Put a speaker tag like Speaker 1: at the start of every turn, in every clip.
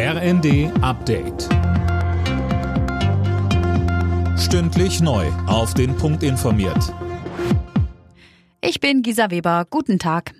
Speaker 1: RND Update. Stündlich neu. Auf den Punkt informiert.
Speaker 2: Ich bin Gisa Weber. Guten Tag.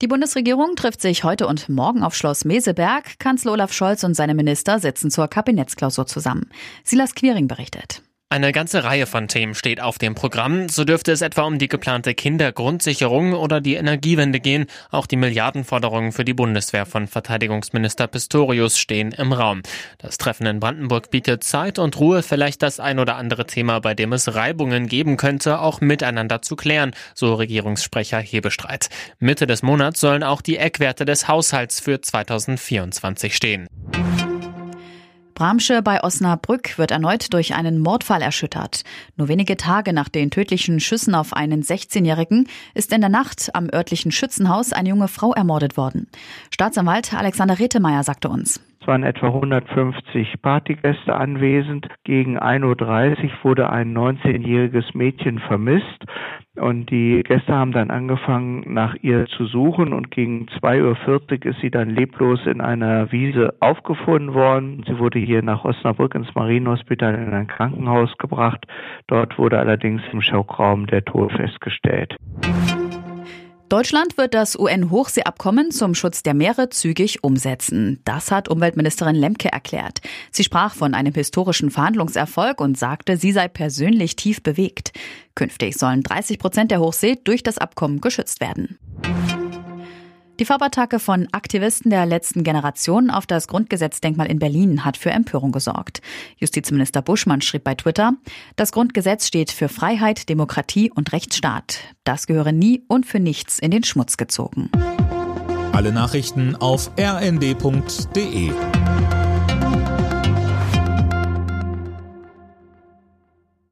Speaker 2: Die Bundesregierung trifft sich heute und morgen auf Schloss Meseberg. Kanzler Olaf Scholz und seine Minister sitzen zur Kabinettsklausur zusammen. Silas Quiring berichtet.
Speaker 3: Eine ganze Reihe von Themen steht auf dem Programm. So dürfte es etwa um die geplante Kindergrundsicherung oder die Energiewende gehen. Auch die Milliardenforderungen für die Bundeswehr von Verteidigungsminister Pistorius stehen im Raum. Das Treffen in Brandenburg bietet Zeit und Ruhe, vielleicht das ein oder andere Thema, bei dem es Reibungen geben könnte, auch miteinander zu klären, so Regierungssprecher Hebestreit. Mitte des Monats sollen auch die Eckwerte des Haushalts für 2024 stehen.
Speaker 2: Bramsche bei Osnabrück wird erneut durch einen Mordfall erschüttert. Nur wenige Tage nach den tödlichen Schüssen auf einen 16-Jährigen ist in der Nacht am örtlichen Schützenhaus eine junge Frau ermordet worden. Staatsanwalt Alexander Retemeyer sagte uns.
Speaker 4: Es waren etwa 150 Partygäste anwesend. Gegen 1.30 Uhr wurde ein 19-jähriges Mädchen vermisst und die Gäste haben dann angefangen, nach ihr zu suchen und gegen 2.40 Uhr ist sie dann leblos in einer Wiese aufgefunden worden. Sie wurde hier nach Osnabrück ins Marienhospital in ein Krankenhaus gebracht. Dort wurde allerdings im Schockraum der Tod festgestellt.
Speaker 2: Deutschland wird das UN-Hochseeabkommen zum Schutz der Meere zügig umsetzen. Das hat Umweltministerin Lemke erklärt. Sie sprach von einem historischen Verhandlungserfolg und sagte, sie sei persönlich tief bewegt. Künftig sollen 30 Prozent der Hochsee durch das Abkommen geschützt werden. Die Farbattacke von Aktivisten der letzten Generation auf das Grundgesetzdenkmal in Berlin hat für Empörung gesorgt. Justizminister Buschmann schrieb bei Twitter, das Grundgesetz steht für Freiheit, Demokratie und Rechtsstaat. Das gehöre nie und für nichts in den Schmutz gezogen.
Speaker 1: Alle Nachrichten auf rnd.de